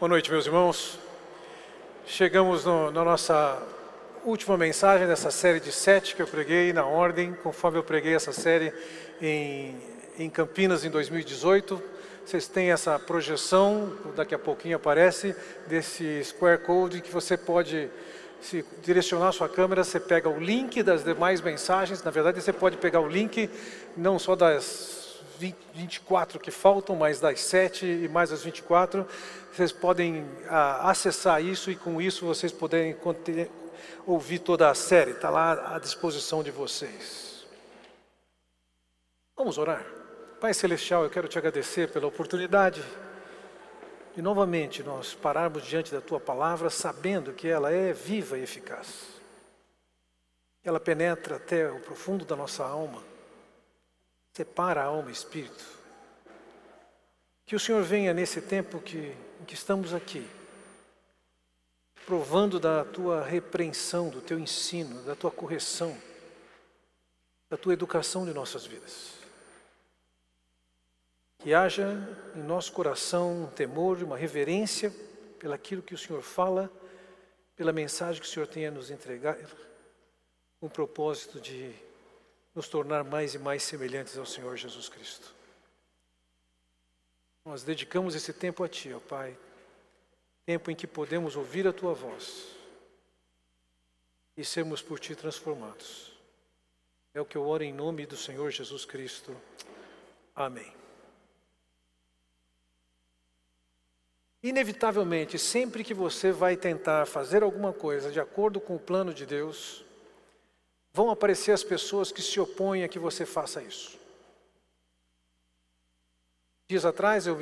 Boa noite, meus irmãos. Chegamos no, na nossa última mensagem dessa série de sete que eu preguei na ordem, conforme eu preguei essa série em, em Campinas em 2018. Vocês têm essa projeção, daqui a pouquinho aparece, desse Square Code que você pode se direcionar a sua câmera, você pega o link das demais mensagens. Na verdade, você pode pegar o link não só das 24 que faltam, mais das 7 e mais as 24. Vocês podem ah, acessar isso e com isso vocês poderem ouvir toda a série. Está lá à disposição de vocês. Vamos orar. Pai Celestial, eu quero te agradecer pela oportunidade de novamente nós pararmos diante da Tua palavra, sabendo que ela é viva e eficaz. Ela penetra até o profundo da nossa alma separa a alma e espírito. Que o Senhor venha nesse tempo que, em que estamos aqui, provando da tua repreensão, do teu ensino, da tua correção, da tua educação de nossas vidas. Que haja em nosso coração um temor, uma reverência pelaquilo que o Senhor fala, pela mensagem que o Senhor tem a nos entregar, com o propósito de nos tornar mais e mais semelhantes ao Senhor Jesus Cristo. Nós dedicamos esse tempo a Ti, ó Pai, tempo em que podemos ouvir a Tua voz e sermos por Ti transformados. É o que eu oro em nome do Senhor Jesus Cristo. Amém. Inevitavelmente, sempre que você vai tentar fazer alguma coisa de acordo com o plano de Deus, vão aparecer as pessoas que se opõem a que você faça isso. Dias atrás eu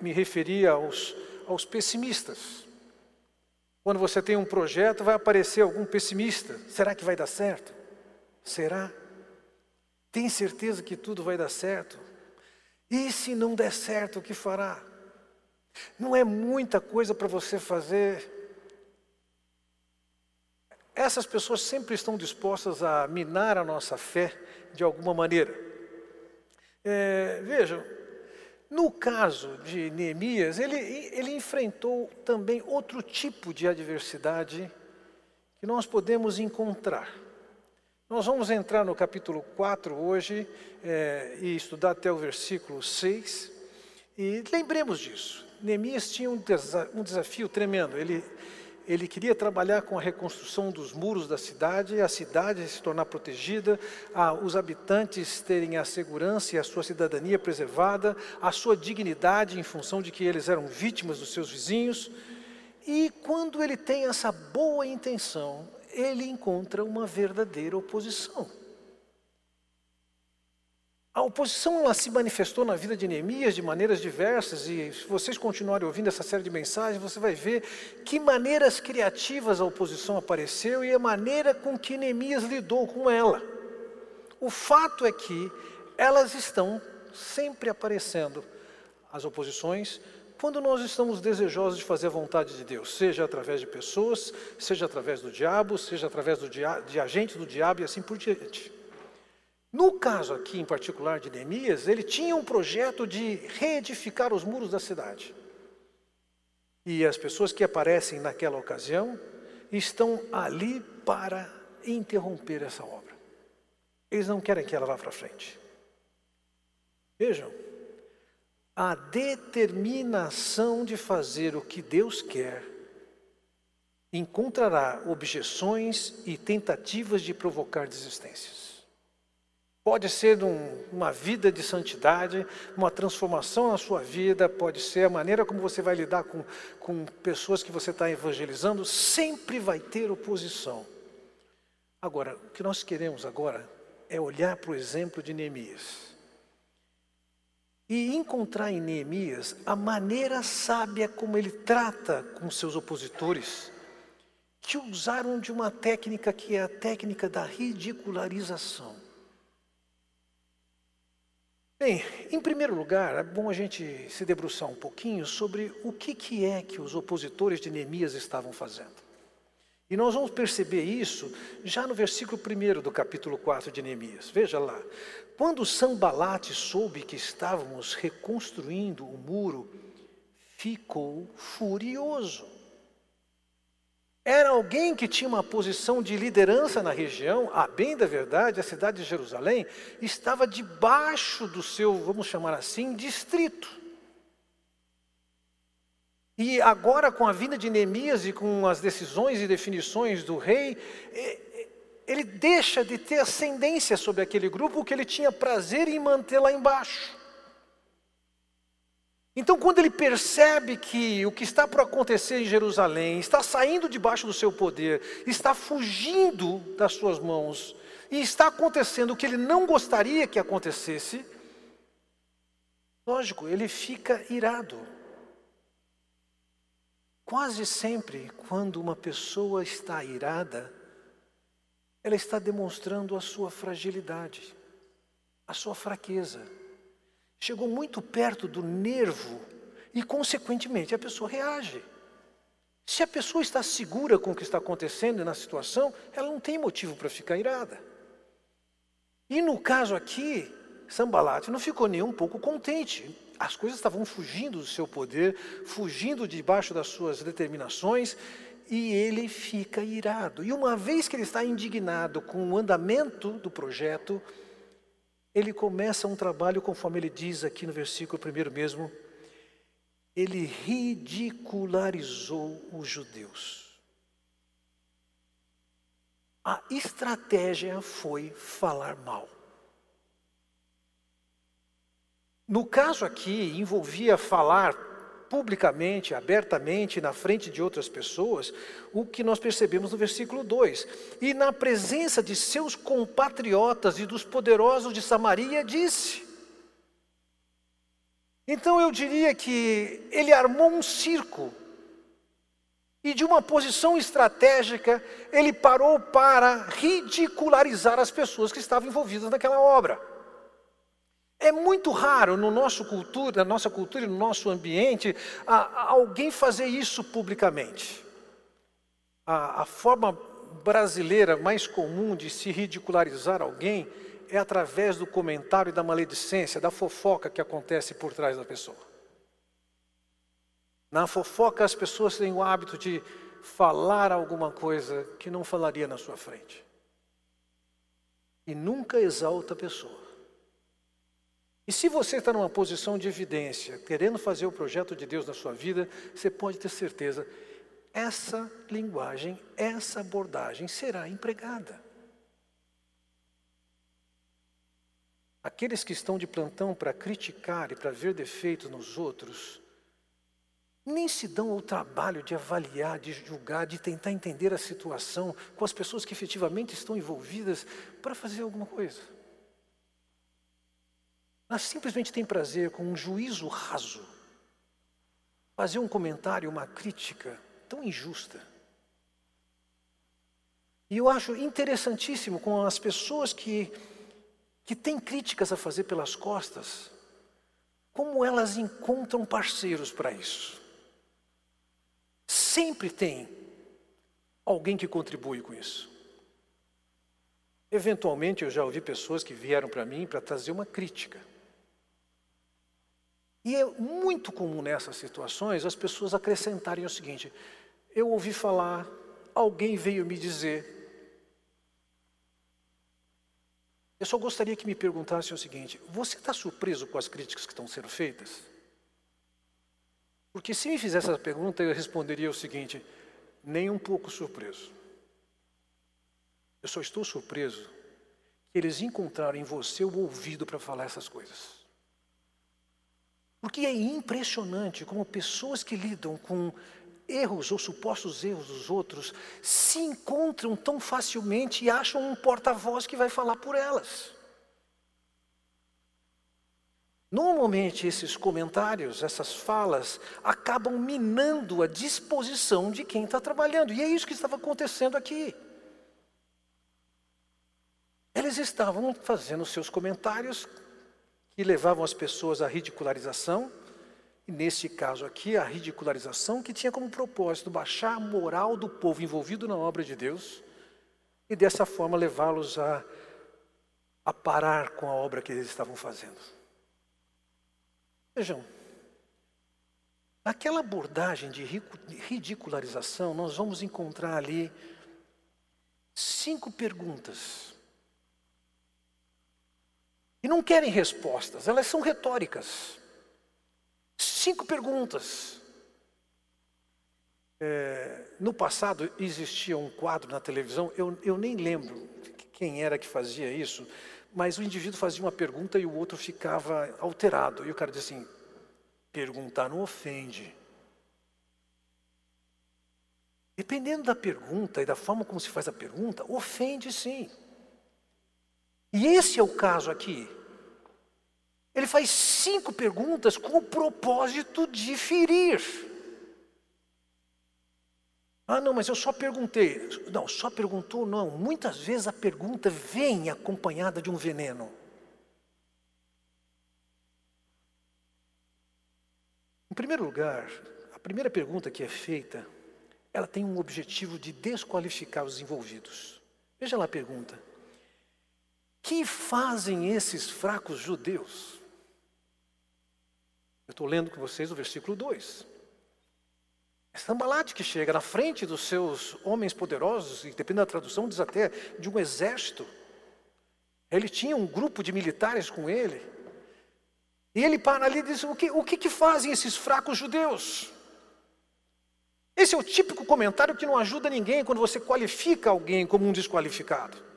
me referi aos, aos pessimistas. Quando você tem um projeto, vai aparecer algum pessimista. Será que vai dar certo? Será? Tem certeza que tudo vai dar certo? E se não der certo, o que fará? Não é muita coisa para você fazer essas pessoas sempre estão dispostas a minar a nossa fé de alguma maneira. É, vejam, no caso de Neemias, ele, ele enfrentou também outro tipo de adversidade que nós podemos encontrar. Nós vamos entrar no capítulo 4 hoje é, e estudar até o versículo 6. E lembremos disso. Neemias tinha um, desa um desafio tremendo. Ele ele queria trabalhar com a reconstrução dos muros da cidade, a cidade se tornar protegida, a, os habitantes terem a segurança e a sua cidadania preservada, a sua dignidade em função de que eles eram vítimas dos seus vizinhos. E quando ele tem essa boa intenção, ele encontra uma verdadeira oposição. A oposição ela se manifestou na vida de Neemias de maneiras diversas, e se vocês continuarem ouvindo essa série de mensagens, você vai ver que maneiras criativas a oposição apareceu e a maneira com que Neemias lidou com ela. O fato é que elas estão sempre aparecendo, as oposições, quando nós estamos desejosos de fazer a vontade de Deus, seja através de pessoas, seja através do diabo, seja através do dia, de agentes do diabo e assim por diante. No caso aqui em particular de Neemias, ele tinha um projeto de reedificar os muros da cidade. E as pessoas que aparecem naquela ocasião estão ali para interromper essa obra. Eles não querem que ela vá para frente. Vejam, a determinação de fazer o que Deus quer encontrará objeções e tentativas de provocar desistências. Pode ser um, uma vida de santidade, uma transformação na sua vida, pode ser a maneira como você vai lidar com, com pessoas que você está evangelizando, sempre vai ter oposição. Agora, o que nós queremos agora é olhar para o exemplo de Neemias e encontrar em Neemias a maneira sábia como ele trata com seus opositores, que usaram de uma técnica que é a técnica da ridicularização. Bem, em primeiro lugar, é bom a gente se debruçar um pouquinho sobre o que, que é que os opositores de Neemias estavam fazendo. E nós vamos perceber isso já no versículo 1 do capítulo 4 de Neemias. Veja lá. Quando Sambalate soube que estávamos reconstruindo o muro, ficou furioso. Era alguém que tinha uma posição de liderança na região, a bem da verdade, a cidade de Jerusalém estava debaixo do seu, vamos chamar assim, distrito. E agora, com a vinda de Neemias e com as decisões e definições do rei, ele deixa de ter ascendência sobre aquele grupo que ele tinha prazer em manter lá embaixo. Então, quando ele percebe que o que está por acontecer em Jerusalém está saindo debaixo do seu poder, está fugindo das suas mãos, e está acontecendo o que ele não gostaria que acontecesse, lógico, ele fica irado. Quase sempre, quando uma pessoa está irada, ela está demonstrando a sua fragilidade, a sua fraqueza chegou muito perto do nervo e, consequentemente, a pessoa reage. Se a pessoa está segura com o que está acontecendo na situação, ela não tem motivo para ficar irada. E no caso aqui, Sambalate não ficou nem um pouco contente. As coisas estavam fugindo do seu poder, fugindo debaixo das suas determinações, e ele fica irado. E uma vez que ele está indignado com o andamento do projeto, ele começa um trabalho, conforme ele diz aqui no versículo primeiro mesmo, ele ridicularizou os judeus. A estratégia foi falar mal. No caso aqui, envolvia falar publicamente, abertamente, na frente de outras pessoas, o que nós percebemos no versículo 2. E na presença de seus compatriotas e dos poderosos de Samaria, disse. Então eu diria que ele armou um circo. E de uma posição estratégica, ele parou para ridicularizar as pessoas que estavam envolvidas naquela obra. É muito raro no nosso cultura, na nossa cultura e no nosso ambiente a, a alguém fazer isso publicamente. A, a forma brasileira mais comum de se ridicularizar alguém é através do comentário e da maledicência, da fofoca que acontece por trás da pessoa. Na fofoca, as pessoas têm o hábito de falar alguma coisa que não falaria na sua frente. E nunca exalta a pessoa. E se você está numa posição de evidência, querendo fazer o projeto de Deus na sua vida, você pode ter certeza, essa linguagem, essa abordagem será empregada. Aqueles que estão de plantão para criticar e para ver defeitos nos outros, nem se dão ao trabalho de avaliar, de julgar, de tentar entender a situação com as pessoas que efetivamente estão envolvidas para fazer alguma coisa. Ela simplesmente tem prazer com um juízo raso, fazer um comentário, uma crítica tão injusta. E eu acho interessantíssimo com as pessoas que, que têm críticas a fazer pelas costas, como elas encontram parceiros para isso. Sempre tem alguém que contribui com isso. Eventualmente eu já ouvi pessoas que vieram para mim para trazer uma crítica. E é muito comum nessas situações as pessoas acrescentarem o seguinte: eu ouvi falar, alguém veio me dizer. Eu só gostaria que me perguntassem o seguinte: você está surpreso com as críticas que estão sendo feitas? Porque se me fizesse essa pergunta, eu responderia o seguinte: nem um pouco surpreso. Eu só estou surpreso que eles encontraram em você o ouvido para falar essas coisas. Porque é impressionante como pessoas que lidam com erros ou supostos erros dos outros se encontram tão facilmente e acham um porta-voz que vai falar por elas. Normalmente, esses comentários, essas falas, acabam minando a disposição de quem está trabalhando, e é isso que estava acontecendo aqui. Eles estavam fazendo seus comentários que levavam as pessoas à ridicularização, e nesse caso aqui, a ridicularização que tinha como propósito baixar a moral do povo envolvido na obra de Deus e dessa forma levá-los a, a parar com a obra que eles estavam fazendo. Vejam, Naquela abordagem de ridicularização, nós vamos encontrar ali cinco perguntas. E não querem respostas, elas são retóricas. Cinco perguntas. É, no passado existia um quadro na televisão, eu, eu nem lembro quem era que fazia isso, mas o indivíduo fazia uma pergunta e o outro ficava alterado. E o cara dizia assim: perguntar não ofende. Dependendo da pergunta e da forma como se faz a pergunta, ofende sim. E esse é o caso aqui. Ele faz cinco perguntas com o propósito de ferir. Ah, não, mas eu só perguntei. Não, só perguntou, não. Muitas vezes a pergunta vem acompanhada de um veneno. Em primeiro lugar, a primeira pergunta que é feita, ela tem um objetivo de desqualificar os envolvidos. Veja lá a pergunta: Que fazem esses fracos judeus? Eu estou lendo com vocês o versículo 2. É Sambalate que chega na frente dos seus homens poderosos, e dependendo da tradução, diz até de um exército. Ele tinha um grupo de militares com ele. E ele para ali e diz: O que, o que, que fazem esses fracos judeus? Esse é o típico comentário que não ajuda ninguém quando você qualifica alguém como um desqualificado.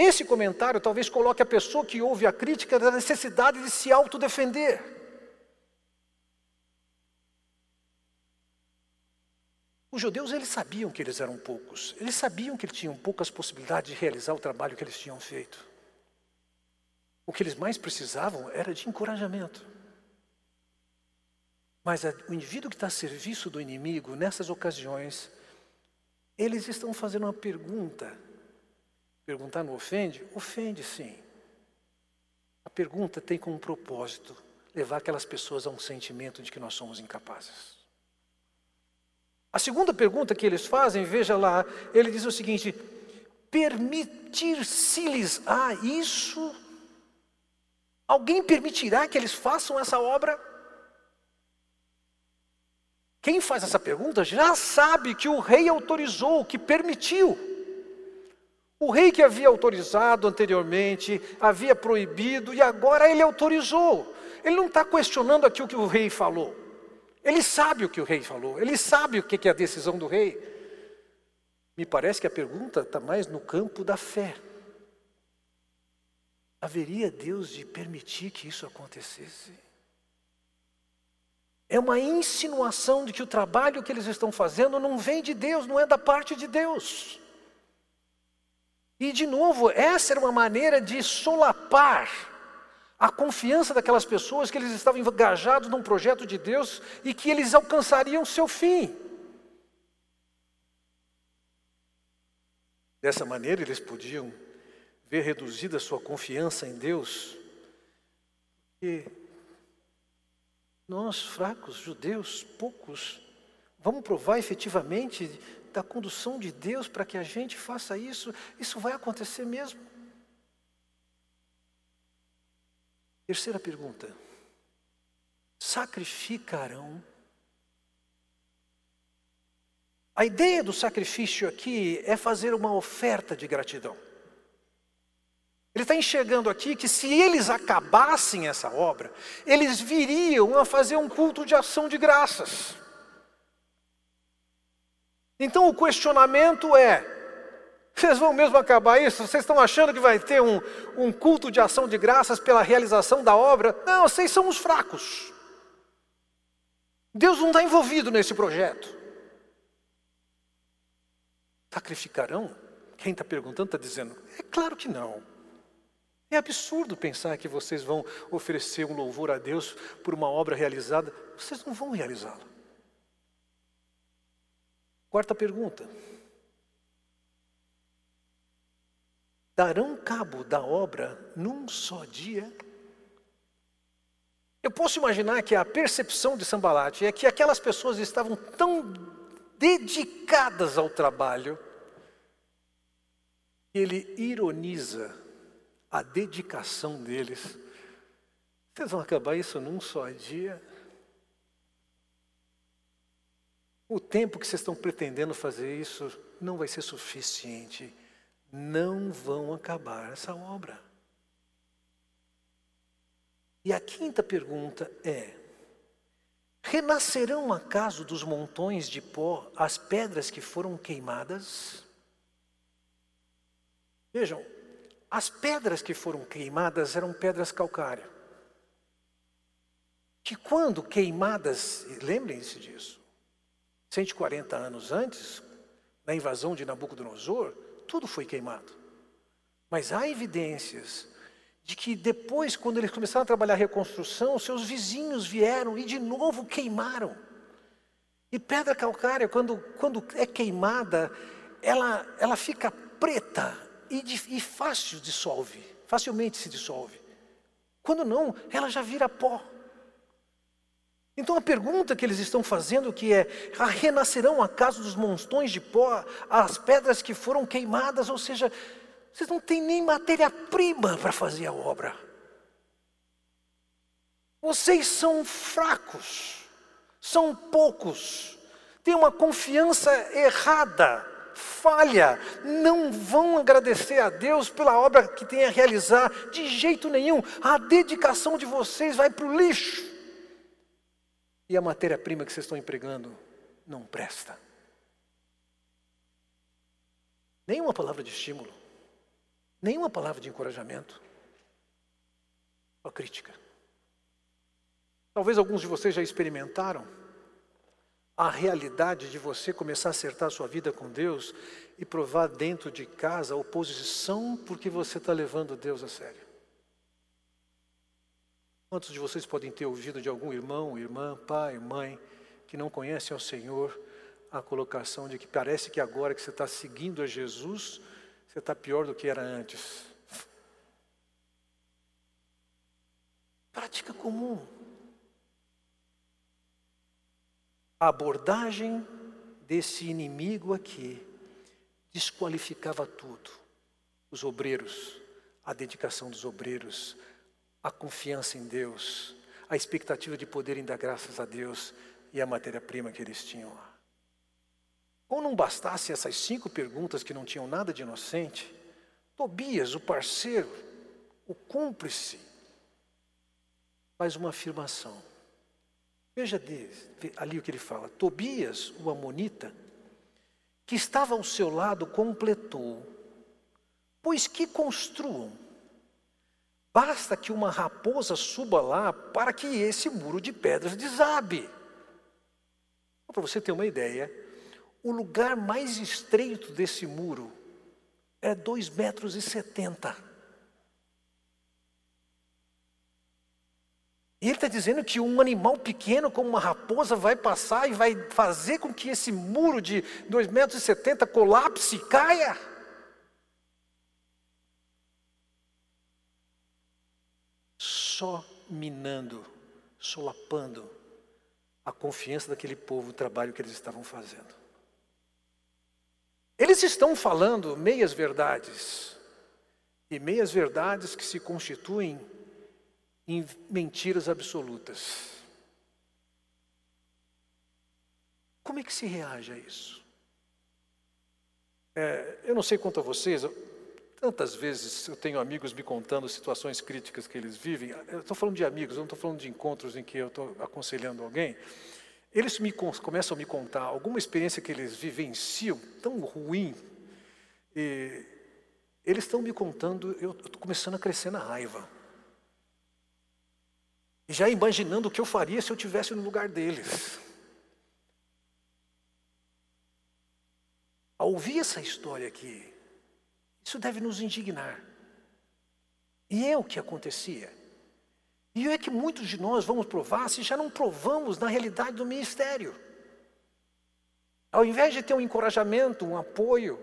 Esse comentário talvez coloque a pessoa que ouve a crítica da necessidade de se autodefender. Os judeus eles sabiam que eles eram poucos, eles sabiam que eles tinham poucas possibilidades de realizar o trabalho que eles tinham feito. O que eles mais precisavam era de encorajamento. Mas o indivíduo que está a serviço do inimigo, nessas ocasiões, eles estão fazendo uma pergunta. Perguntar não ofende? Ofende sim. A pergunta tem como propósito levar aquelas pessoas a um sentimento de que nós somos incapazes. A segunda pergunta que eles fazem, veja lá, ele diz o seguinte: permitir-se-lhes a isso? Alguém permitirá que eles façam essa obra? Quem faz essa pergunta já sabe que o rei autorizou, que permitiu. O rei que havia autorizado anteriormente, havia proibido e agora ele autorizou. Ele não está questionando aqui o que o rei falou. Ele sabe o que o rei falou, ele sabe o que é a decisão do rei. Me parece que a pergunta está mais no campo da fé. Haveria Deus de permitir que isso acontecesse? É uma insinuação de que o trabalho que eles estão fazendo não vem de Deus, não é da parte de Deus. E, de novo, essa era uma maneira de solapar a confiança daquelas pessoas que eles estavam engajados num projeto de Deus e que eles alcançariam seu fim. Dessa maneira, eles podiam ver reduzida a sua confiança em Deus, e nós, fracos, judeus, poucos, vamos provar efetivamente da condução de Deus para que a gente faça isso, isso vai acontecer mesmo. Terceira pergunta: sacrificarão? A ideia do sacrifício aqui é fazer uma oferta de gratidão. Ele está enxergando aqui que se eles acabassem essa obra, eles viriam a fazer um culto de ação de graças. Então o questionamento é: vocês vão mesmo acabar isso? Vocês estão achando que vai ter um, um culto de ação de graças pela realização da obra? Não, vocês são os fracos. Deus não está envolvido nesse projeto. Sacrificarão? Quem está perguntando está dizendo: é claro que não. É absurdo pensar que vocês vão oferecer um louvor a Deus por uma obra realizada. Vocês não vão realizá-la. Quarta pergunta. darão cabo da obra num só dia? Eu posso imaginar que a percepção de Sambalate é que aquelas pessoas estavam tão dedicadas ao trabalho que ele ironiza a dedicação deles, Vocês vão acabar isso num só dia? O tempo que vocês estão pretendendo fazer isso não vai ser suficiente. Não vão acabar essa obra. E a quinta pergunta é: Renascerão acaso dos montões de pó as pedras que foram queimadas? Vejam, as pedras que foram queimadas eram pedras calcárias. Que quando queimadas, lembrem-se disso, 140 anos antes, na invasão de Nabucodonosor, tudo foi queimado. Mas há evidências de que depois, quando eles começaram a trabalhar a reconstrução, seus vizinhos vieram e de novo queimaram. E pedra calcária, quando, quando é queimada, ela, ela fica preta e, e fácil dissolve, facilmente se dissolve. Quando não, ela já vira pó. Então a pergunta que eles estão fazendo que é, renascerão acaso dos monstões de pó as pedras que foram queimadas, ou seja, vocês não têm nem matéria-prima para fazer a obra. Vocês são fracos, são poucos, têm uma confiança errada falha, não vão agradecer a Deus pela obra que tem a realizar, de jeito nenhum. A dedicação de vocês vai para o lixo. E a matéria-prima que vocês estão empregando não presta. Nenhuma palavra de estímulo, nenhuma palavra de encorajamento, só crítica. Talvez alguns de vocês já experimentaram a realidade de você começar a acertar a sua vida com Deus e provar dentro de casa a oposição porque você está levando Deus a sério. Quantos de vocês podem ter ouvido de algum irmão, irmã, pai, mãe, que não conhecem ao Senhor, a colocação de que parece que agora que você está seguindo a Jesus, você está pior do que era antes? Prática comum. A abordagem desse inimigo aqui desqualificava tudo. Os obreiros, a dedicação dos obreiros, a confiança em Deus, a expectativa de poderem dar graças a Deus e a matéria-prima que eles tinham lá. Ou não bastasse essas cinco perguntas que não tinham nada de inocente, Tobias, o parceiro, o cúmplice, faz uma afirmação. Veja ali o que ele fala. Tobias, o Amonita, que estava ao seu lado, completou. Pois que construam. Basta que uma raposa suba lá para que esse muro de pedras desabe. Para você ter uma ideia, o lugar mais estreito desse muro é dois metros e ele está dizendo que um animal pequeno, como uma raposa, vai passar e vai fazer com que esse muro de 2,70 metros colapse e caia. Só minando, solapando a confiança daquele povo, o trabalho que eles estavam fazendo. Eles estão falando meias verdades, e meias verdades que se constituem em mentiras absolutas. Como é que se reage a isso? É, eu não sei quanto a vocês, tantas vezes eu tenho amigos me contando situações críticas que eles vivem. Eu estou falando de amigos, eu não estou falando de encontros em que eu estou aconselhando alguém. Eles me, começam a me contar alguma experiência que eles vivenciam tão ruim. E eles estão me contando, eu estou começando a crescer na raiva já imaginando o que eu faria se eu tivesse no lugar deles. Ao ouvir essa história aqui, isso deve nos indignar. E é o que acontecia. E é que muitos de nós vamos provar se já não provamos na realidade do ministério. Ao invés de ter um encorajamento, um apoio,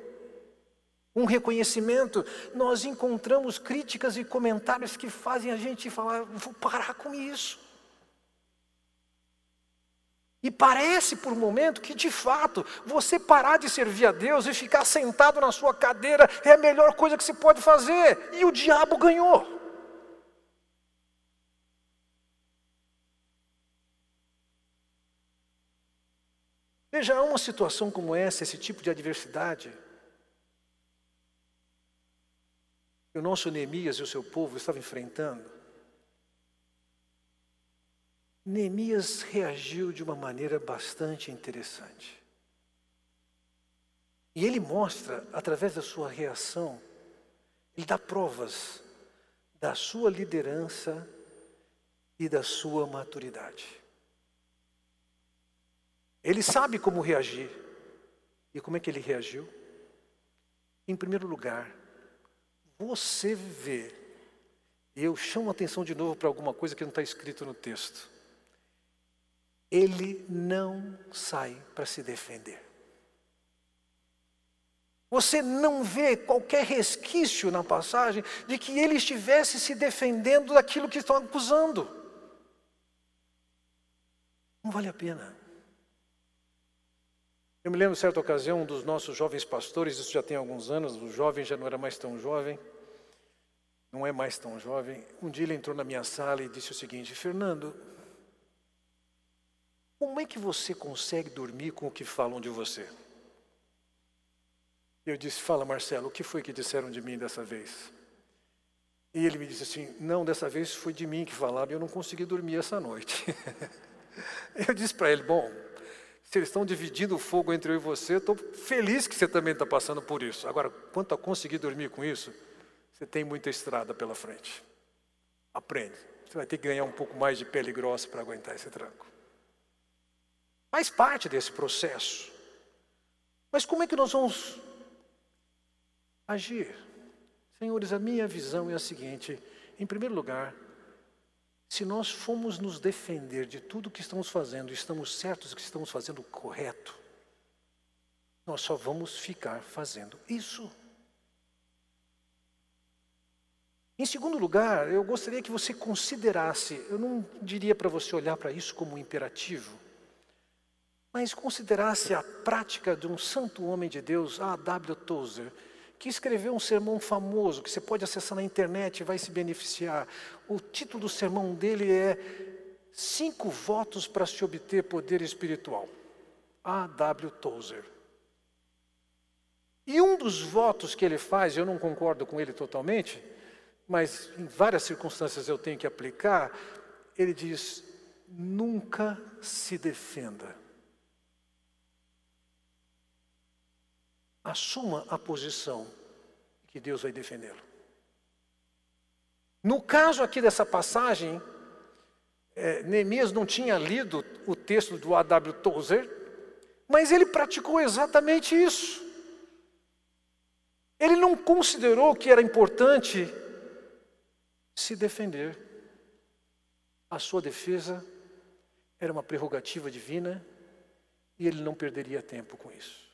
um reconhecimento, nós encontramos críticas e comentários que fazem a gente falar: vou parar com isso. E parece por um momento que, de fato, você parar de servir a Deus e ficar sentado na sua cadeira é a melhor coisa que se pode fazer. E o diabo ganhou. Veja, uma situação como essa, esse tipo de adversidade, que o nosso Neemias e o seu povo estavam enfrentando, Neemias reagiu de uma maneira bastante interessante. E ele mostra, através da sua reação, ele dá provas da sua liderança e da sua maturidade. Ele sabe como reagir. E como é que ele reagiu? Em primeiro lugar, você vê, eu chamo a atenção de novo para alguma coisa que não está escrito no texto ele não sai para se defender. Você não vê qualquer resquício na passagem de que ele estivesse se defendendo daquilo que estão acusando. Não vale a pena. Eu me lembro, certa ocasião, um dos nossos jovens pastores, isso já tem alguns anos, o jovem já não era mais tão jovem, não é mais tão jovem. Um dia ele entrou na minha sala e disse o seguinte: Fernando, como é que você consegue dormir com o que falam de você? Eu disse: Fala, Marcelo, o que foi que disseram de mim dessa vez? E ele me disse assim: Não, dessa vez foi de mim que falaram e eu não consegui dormir essa noite. eu disse para ele: Bom, se eles estão dividindo o fogo entre eu e você, estou feliz que você também está passando por isso. Agora, quanto a conseguir dormir com isso, você tem muita estrada pela frente. Aprende. Você vai ter que ganhar um pouco mais de pele grossa para aguentar esse tranco. Faz parte desse processo. Mas como é que nós vamos agir? Senhores, a minha visão é a seguinte: em primeiro lugar, se nós formos nos defender de tudo que estamos fazendo, estamos certos que estamos fazendo correto, nós só vamos ficar fazendo isso. Em segundo lugar, eu gostaria que você considerasse, eu não diria para você olhar para isso como um imperativo, mas considerasse a prática de um santo homem de Deus, A. W. Tozer, que escreveu um sermão famoso que você pode acessar na internet e vai se beneficiar. O título do sermão dele é Cinco Votos para se obter poder espiritual. A. W. Tozer. E um dos votos que ele faz, eu não concordo com ele totalmente, mas em várias circunstâncias eu tenho que aplicar, ele diz: nunca se defenda. Assuma a posição que Deus vai defendê-lo. No caso aqui dessa passagem, é, Neemias não tinha lido o texto do A.W. Tozer, mas ele praticou exatamente isso. Ele não considerou que era importante se defender. A sua defesa era uma prerrogativa divina e ele não perderia tempo com isso.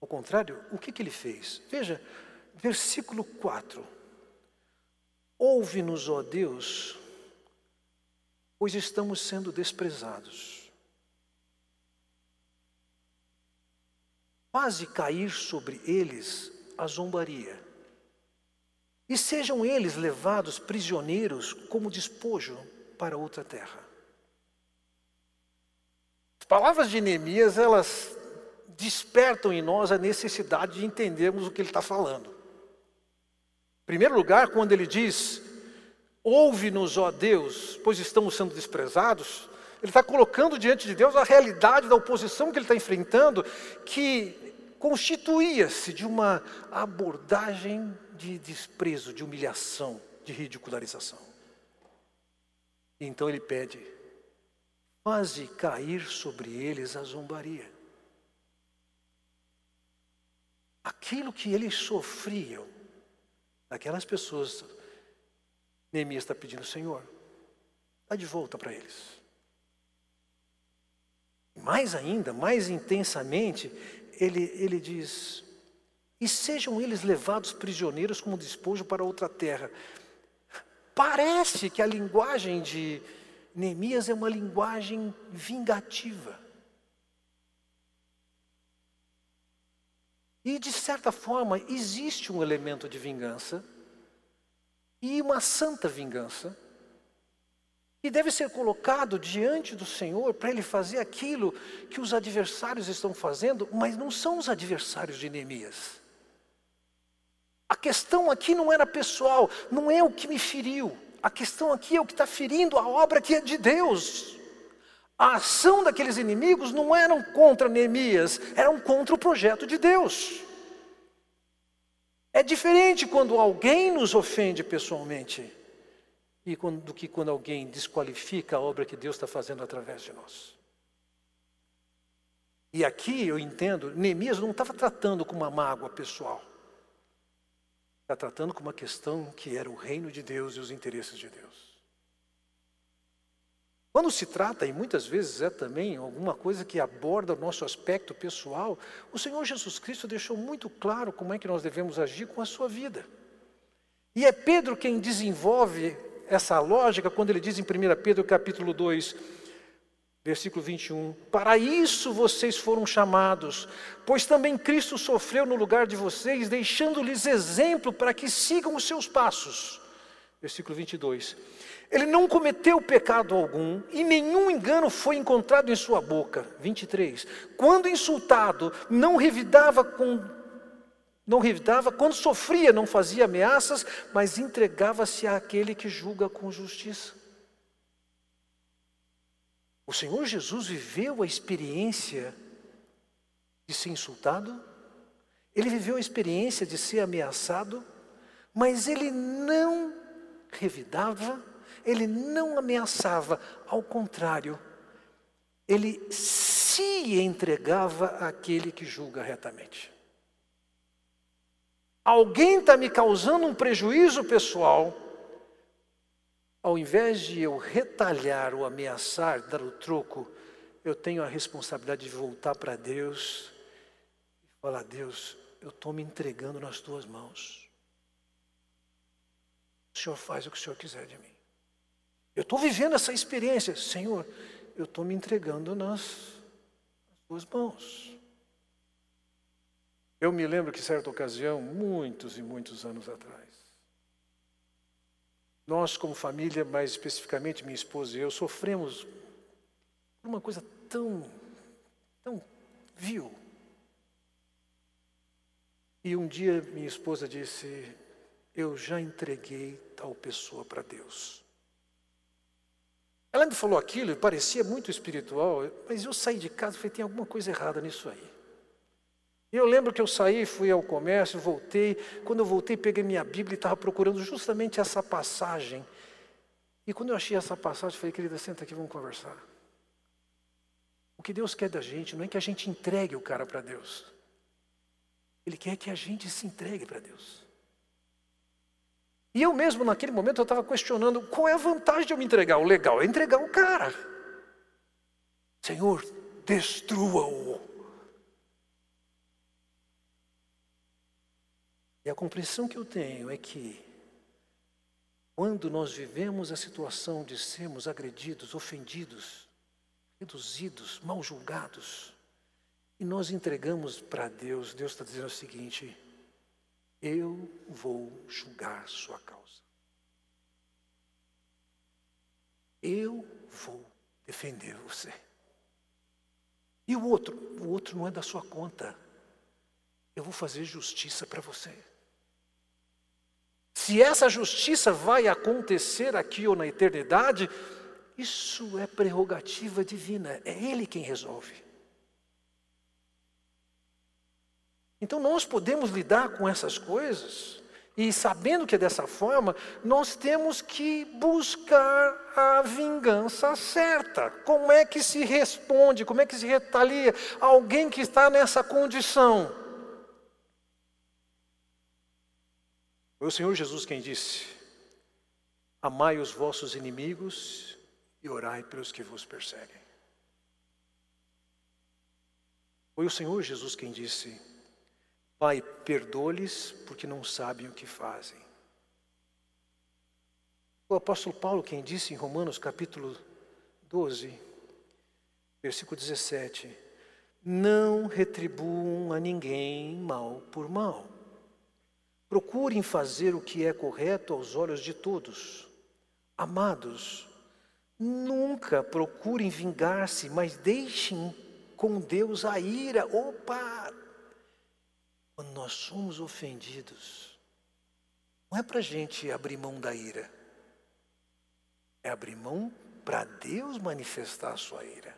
Ao contrário, o que, que ele fez? Veja, versículo 4. Ouve-nos, ó Deus, pois estamos sendo desprezados. Faze cair sobre eles a zombaria, e sejam eles levados prisioneiros como despojo para outra terra. As palavras de Neemias, elas despertam em nós a necessidade de entendermos o que ele está falando. Em primeiro lugar, quando ele diz: Ouve-nos, ó Deus, pois estamos sendo desprezados, ele está colocando diante de Deus a realidade da oposição que ele está enfrentando, que constituía-se de uma abordagem de desprezo, de humilhação, de ridicularização. Então ele pede: faze cair sobre eles a zombaria. Aquilo que eles sofriam, aquelas pessoas, Neemias está pedindo, Senhor, dá de volta para eles. Mais ainda, mais intensamente, ele, ele diz: e sejam eles levados prisioneiros como despojo para outra terra. Parece que a linguagem de Neemias é uma linguagem vingativa. E, de certa forma, existe um elemento de vingança, e uma santa vingança, e deve ser colocado diante do Senhor para ele fazer aquilo que os adversários estão fazendo, mas não são os adversários de Neemias. A questão aqui não era pessoal, não é o que me feriu. A questão aqui é o que está ferindo a obra que é de Deus. A ação daqueles inimigos não eram contra Neemias, eram contra o projeto de Deus. É diferente quando alguém nos ofende pessoalmente e do que quando alguém desqualifica a obra que Deus está fazendo através de nós. E aqui eu entendo, Neemias não estava tratando com uma mágoa pessoal. Está tratando com uma questão que era o reino de Deus e os interesses de Deus. Quando se trata, e muitas vezes é também alguma coisa que aborda o nosso aspecto pessoal, o Senhor Jesus Cristo deixou muito claro como é que nós devemos agir com a sua vida. E é Pedro quem desenvolve essa lógica quando ele diz em 1 Pedro capítulo 2, versículo 21, para isso vocês foram chamados, pois também Cristo sofreu no lugar de vocês, deixando-lhes exemplo para que sigam os seus passos. Versículo 22. Ele não cometeu pecado algum e nenhum engano foi encontrado em sua boca. 23. Quando insultado, não revidava com não revidava, quando sofria, não fazia ameaças, mas entregava-se àquele que julga com justiça. O Senhor Jesus viveu a experiência de ser insultado, ele viveu a experiência de ser ameaçado, mas ele não revidava, ele não ameaçava, ao contrário, ele se entregava àquele que julga retamente. Alguém está me causando um prejuízo pessoal, ao invés de eu retalhar ou ameaçar, dar o troco, eu tenho a responsabilidade de voltar para Deus e falar: Deus, eu estou me entregando nas tuas mãos. O Senhor faz o que o Senhor quiser de mim. Eu estou vivendo essa experiência. Senhor, eu estou me entregando nas, nas tuas mãos. Eu me lembro que, certa ocasião, muitos e muitos anos atrás, nós, como família, mais especificamente minha esposa e eu, sofremos por uma coisa tão, tão vil. E um dia minha esposa disse: Eu já entreguei tal pessoa para Deus. Ela me falou aquilo e parecia muito espiritual, mas eu saí de casa e falei, tem alguma coisa errada nisso aí. E eu lembro que eu saí, fui ao comércio, voltei. Quando eu voltei, peguei minha Bíblia e estava procurando justamente essa passagem. E quando eu achei essa passagem, falei, querida, senta aqui, vamos conversar. O que Deus quer da gente não é que a gente entregue o cara para Deus. Ele quer que a gente se entregue para Deus. E eu mesmo, naquele momento, eu estava questionando qual é a vantagem de eu me entregar. O legal é entregar o cara. Senhor, destrua-o. E a compreensão que eu tenho é que, quando nós vivemos a situação de sermos agredidos, ofendidos, reduzidos, mal julgados, e nós entregamos para Deus, Deus está dizendo o seguinte: eu vou julgar sua causa. Eu vou defender você. E o outro? O outro não é da sua conta. Eu vou fazer justiça para você. Se essa justiça vai acontecer aqui ou na eternidade, isso é prerrogativa divina, é Ele quem resolve. Então nós podemos lidar com essas coisas e sabendo que é dessa forma, nós temos que buscar a vingança certa. Como é que se responde, como é que se retalia alguém que está nessa condição? Foi o Senhor Jesus quem disse: Amai os vossos inimigos e orai pelos que vos perseguem. Foi o Senhor Jesus quem disse: Pai, perdoa-lhes porque não sabem o que fazem. O apóstolo Paulo, quem disse em Romanos capítulo 12, versículo 17: Não retribuam a ninguém mal por mal. Procurem fazer o que é correto aos olhos de todos. Amados, Nunca procurem vingar-se, mas deixem com Deus a ira. Opa! Quando nós somos ofendidos, não é para a gente abrir mão da ira, é abrir mão para Deus manifestar a sua ira.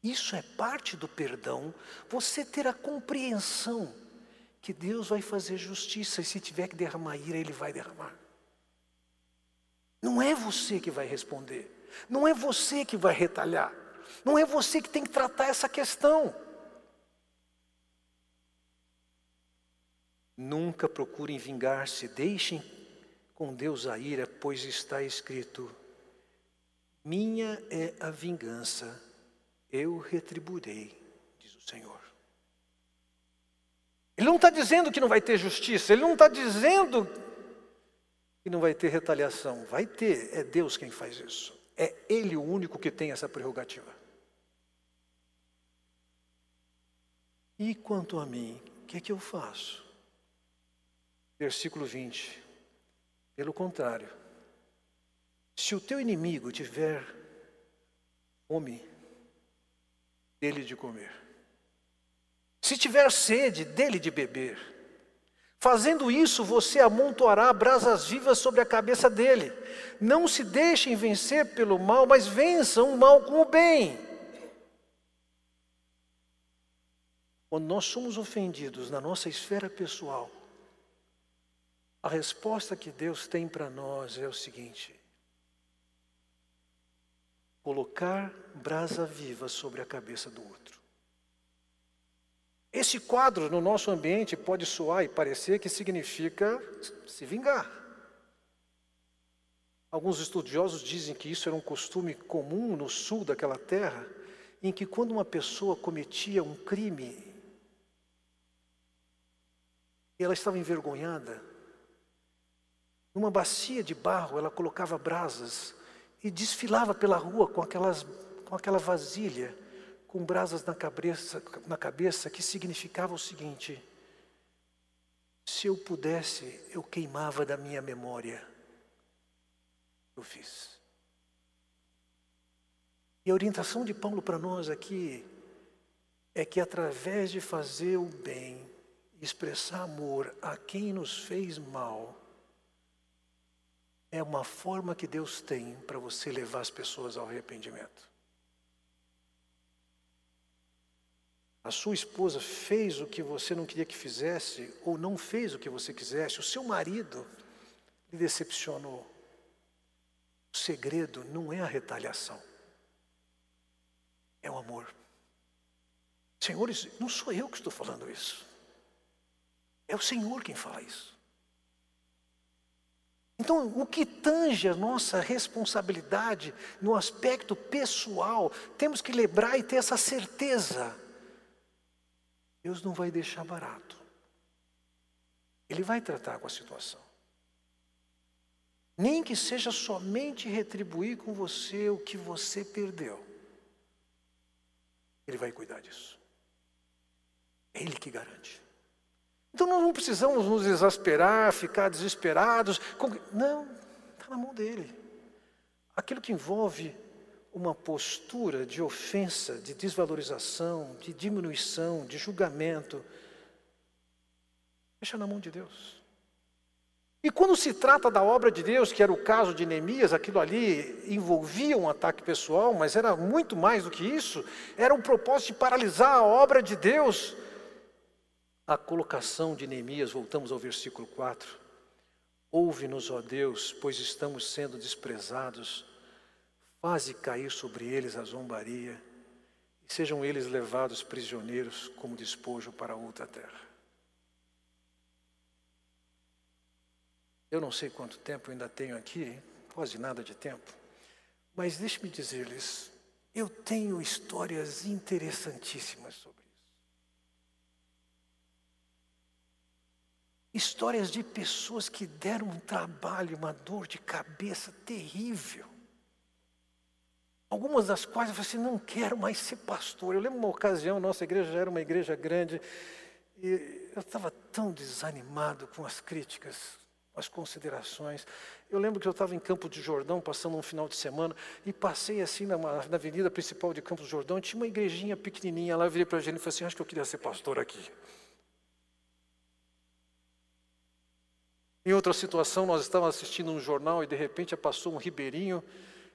Isso é parte do perdão, você ter a compreensão que Deus vai fazer justiça e se tiver que derramar ira, Ele vai derramar. Não é você que vai responder, não é você que vai retalhar, não é você que tem que tratar essa questão. Nunca procurem vingar-se, deixem com Deus a ira, pois está escrito: Minha é a vingança, eu retribuirei, diz o Senhor. Ele não está dizendo que não vai ter justiça, ele não está dizendo que não vai ter retaliação. Vai ter, é Deus quem faz isso. É Ele o único que tem essa prerrogativa. E quanto a mim, o que é que eu faço? Versículo 20. Pelo contrário, se o teu inimigo tiver fome, dele de comer. Se tiver sede, dele de beber. Fazendo isso, você amontoará brasas vivas sobre a cabeça dele. Não se deixem vencer pelo mal, mas vençam o mal com o bem. Quando nós somos ofendidos na nossa esfera pessoal, a resposta que Deus tem para nós é o seguinte: colocar brasa viva sobre a cabeça do outro. Esse quadro no nosso ambiente pode soar e parecer que significa se vingar. Alguns estudiosos dizem que isso era um costume comum no sul daquela terra, em que quando uma pessoa cometia um crime, ela estava envergonhada, numa bacia de barro, ela colocava brasas e desfilava pela rua com, aquelas, com aquela vasilha, com brasas na cabeça, na cabeça, que significava o seguinte: se eu pudesse, eu queimava da minha memória. Eu fiz. E a orientação de Paulo para nós aqui é que através de fazer o bem, expressar amor a quem nos fez mal, é uma forma que Deus tem para você levar as pessoas ao arrependimento. A sua esposa fez o que você não queria que fizesse, ou não fez o que você quisesse, o seu marido lhe decepcionou. O segredo não é a retaliação, é o amor. Senhores, não sou eu que estou falando isso, é o Senhor quem fala isso. Então, o que tange a nossa responsabilidade no aspecto pessoal, temos que lembrar e ter essa certeza. Deus não vai deixar barato. Ele vai tratar com a situação. Nem que seja somente retribuir com você o que você perdeu. Ele vai cuidar disso. É Ele que garante. Então nós não precisamos nos exasperar, ficar desesperados. Não, está na mão dele. Aquilo que envolve uma postura de ofensa, de desvalorização, de diminuição, de julgamento, deixa na mão de Deus. E quando se trata da obra de Deus, que era o caso de Neemias, aquilo ali envolvia um ataque pessoal, mas era muito mais do que isso, era um propósito de paralisar a obra de Deus a colocação de Neemias, voltamos ao versículo 4. Ouve-nos, ó Deus, pois estamos sendo desprezados. Faze cair sobre eles a zombaria, e sejam eles levados prisioneiros como despojo para outra terra. Eu não sei quanto tempo ainda tenho aqui, quase nada de tempo, mas deixe-me dizer-lhes, eu tenho histórias interessantíssimas sobre Histórias de pessoas que deram um trabalho, uma dor de cabeça terrível. Algumas das quais eu falei assim, não quero mais ser pastor. Eu lembro uma ocasião, nossa igreja já era uma igreja grande, e eu estava tão desanimado com as críticas. as considerações. Eu lembro que eu estava em Campo de Jordão, passando um final de semana, e passei assim na, na avenida principal de Campos de Jordão, tinha uma igrejinha pequenininha lá, eu virei para a gente e falei assim, acho que eu queria ser pastor aqui. Em outra situação, nós estávamos assistindo um jornal e de repente passou um ribeirinho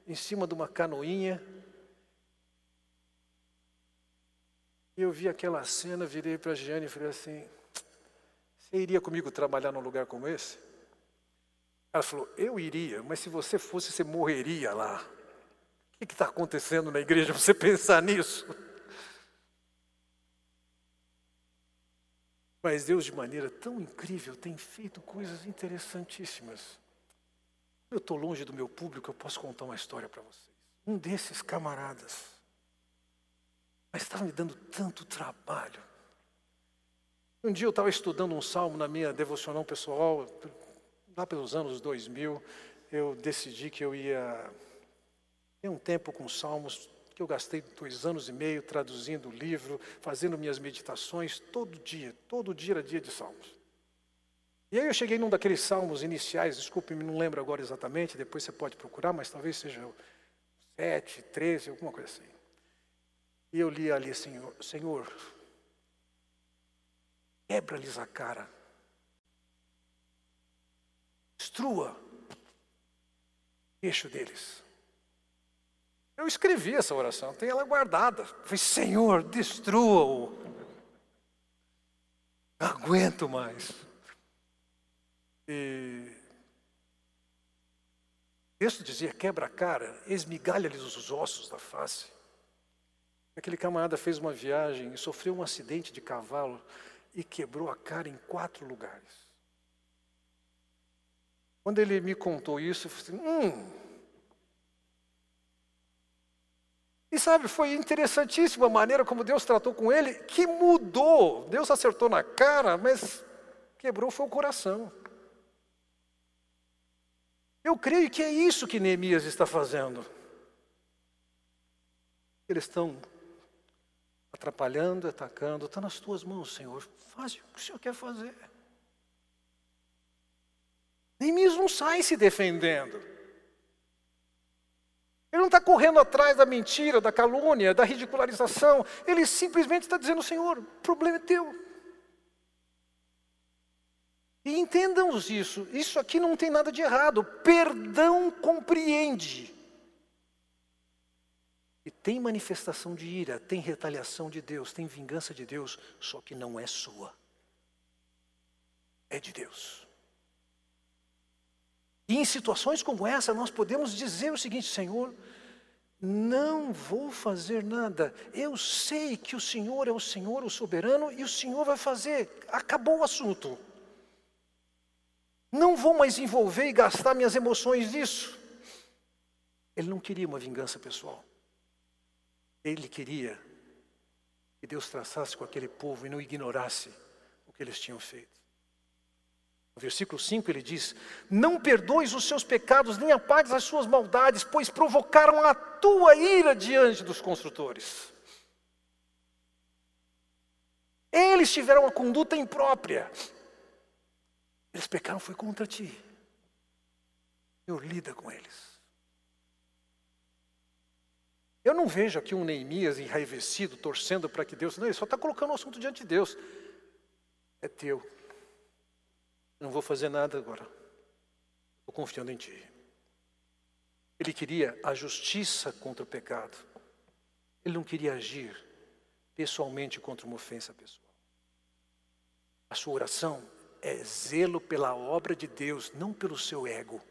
em cima de uma canoinha. Eu vi aquela cena, virei para a Giane e falei assim: Você iria comigo trabalhar num lugar como esse? Ela falou: Eu iria, mas se você fosse, você morreria lá. O que está acontecendo na igreja? Você pensar nisso? Mas Deus, de maneira tão incrível, tem feito coisas interessantíssimas. Eu estou longe do meu público, eu posso contar uma história para vocês. Um desses camaradas, mas estava me dando tanto trabalho. Um dia eu estava estudando um salmo na minha devocional pessoal, lá pelos anos 2000, eu decidi que eu ia ter um tempo com salmos, que eu gastei dois anos e meio traduzindo o livro, fazendo minhas meditações, todo dia, todo dia era dia de salmos. E aí eu cheguei num daqueles salmos iniciais, desculpe-me, não lembro agora exatamente, depois você pode procurar, mas talvez seja o 7, 13, alguma coisa assim. E eu li ali, Senhor, Senhor, quebra-lhes a cara destrua o queixo deles. Eu escrevi essa oração, tenho ela guardada. falei, Senhor, destrua-o. Não aguento mais. E o texto dizia: quebra a cara, esmigalha-lhes os ossos da face. Aquele camarada fez uma viagem e sofreu um acidente de cavalo e quebrou a cara em quatro lugares. Quando ele me contou isso, eu falei hum. E sabe, foi interessantíssima a maneira como Deus tratou com ele, que mudou. Deus acertou na cara, mas quebrou foi o coração. Eu creio que é isso que Neemias está fazendo. Eles estão atrapalhando, atacando, está nas tuas mãos, Senhor. Faz o que o Senhor quer fazer. Neemias não sai se defendendo. Ele não está correndo atrás da mentira, da calúnia, da ridicularização. Ele simplesmente está dizendo: Senhor, o problema é teu. E entendamos isso, isso aqui não tem nada de errado. Perdão compreende. E tem manifestação de ira, tem retaliação de Deus, tem vingança de Deus, só que não é sua. É de Deus. E em situações como essa, nós podemos dizer o seguinte: Senhor, não vou fazer nada. Eu sei que o Senhor é o Senhor, o soberano, e o Senhor vai fazer. Acabou o assunto. Não vou mais envolver e gastar minhas emoções nisso. Ele não queria uma vingança pessoal. Ele queria que Deus traçasse com aquele povo e não ignorasse o que eles tinham feito. No versículo 5 ele diz: Não perdoes os seus pecados, nem apagues as suas maldades, pois provocaram a tua ira diante dos construtores. Eles tiveram uma conduta imprópria. Eles pecaram foi contra ti. Senhor, lida com eles. Eu não vejo aqui um Neemias enraivecido, torcendo para que Deus. Não, ele só está colocando o assunto diante de Deus. É teu. Não vou fazer nada agora. Estou confiando em Ti. Ele queria a justiça contra o pecado. Ele não queria agir pessoalmente contra uma ofensa pessoal. A sua oração é zelo pela obra de Deus, não pelo seu ego.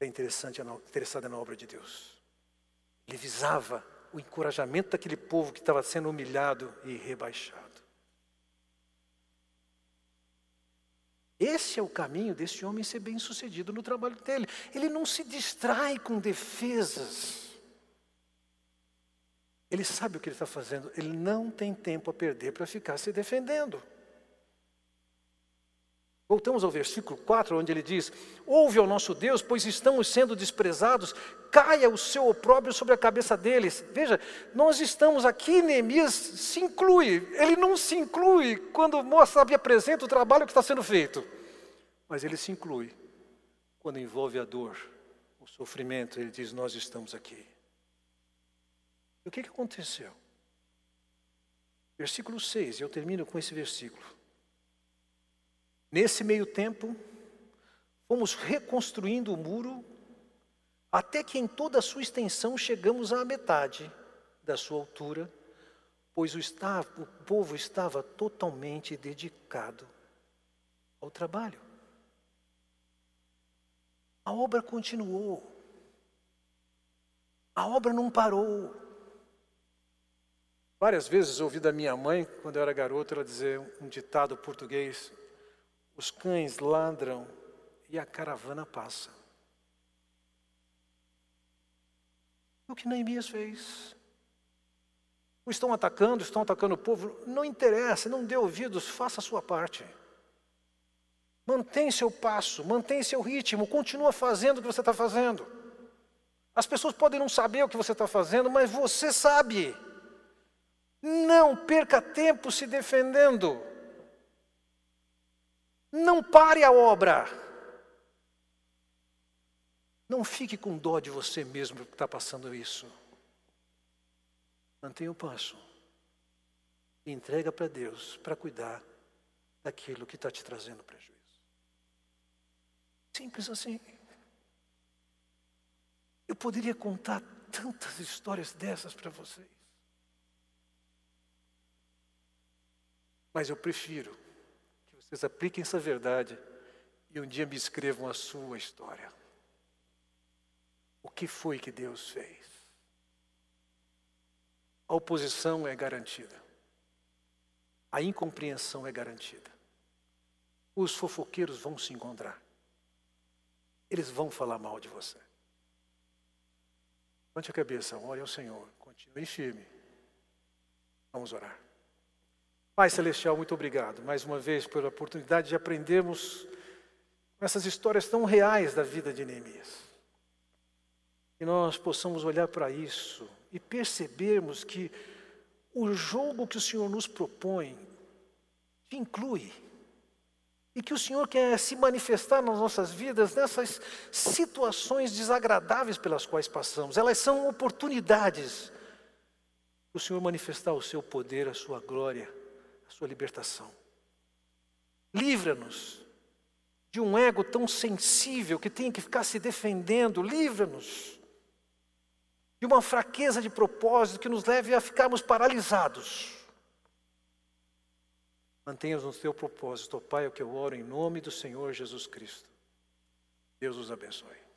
É interessante, interessada na obra de Deus. Ele visava o encorajamento daquele povo que estava sendo humilhado e rebaixado. Esse é o caminho desse homem ser bem sucedido no trabalho dele. Ele não se distrai com defesas. Ele sabe o que ele está fazendo. Ele não tem tempo a perder para ficar se defendendo. Voltamos ao versículo 4, onde ele diz: Ouve ao nosso Deus, pois estamos sendo desprezados, caia o seu opróbrio sobre a cabeça deles. Veja, nós estamos aqui, Neemias se inclui, ele não se inclui quando mostra e apresenta o trabalho que está sendo feito. Mas ele se inclui quando envolve a dor, o sofrimento. Ele diz: Nós estamos aqui. E o que, que aconteceu? Versículo 6, eu termino com esse versículo. Nesse meio tempo, fomos reconstruindo o muro, até que em toda a sua extensão chegamos à metade da sua altura, pois o, estava, o povo estava totalmente dedicado ao trabalho. A obra continuou. A obra não parou. Várias vezes ouvi da minha mãe, quando eu era garoto, ela dizer um ditado português: os cães ladram e a caravana passa. O que Neemias fez? Estão atacando, estão atacando o povo, não interessa, não dê ouvidos, faça a sua parte. Mantém seu passo, mantém seu ritmo, continua fazendo o que você está fazendo. As pessoas podem não saber o que você está fazendo, mas você sabe. Não perca tempo se defendendo. Não pare a obra. Não fique com dó de você mesmo que está passando isso. Mantenha o passo. Entrega para Deus para cuidar daquilo que está te trazendo prejuízo. Simples assim. Eu poderia contar tantas histórias dessas para vocês. Mas eu prefiro vocês apliquem essa verdade e um dia me escrevam a sua história. O que foi que Deus fez? A oposição é garantida. A incompreensão é garantida. Os fofoqueiros vão se encontrar eles vão falar mal de você. Levante a cabeça, ore ao Senhor, continue firme. Vamos orar. Pai Celestial, muito obrigado mais uma vez pela oportunidade de aprendermos essas histórias tão reais da vida de Neemias. Que nós possamos olhar para isso e percebermos que o jogo que o Senhor nos propõe te inclui e que o Senhor quer se manifestar nas nossas vidas nessas situações desagradáveis pelas quais passamos. Elas são oportunidades para o Senhor manifestar o seu poder, a sua glória, a sua libertação. Livra-nos de um ego tão sensível que tem que ficar se defendendo. Livra-nos de uma fraqueza de propósito que nos leve a ficarmos paralisados. Mantenha-os no teu propósito, Pai, é o que eu oro em nome do Senhor Jesus Cristo. Deus os abençoe.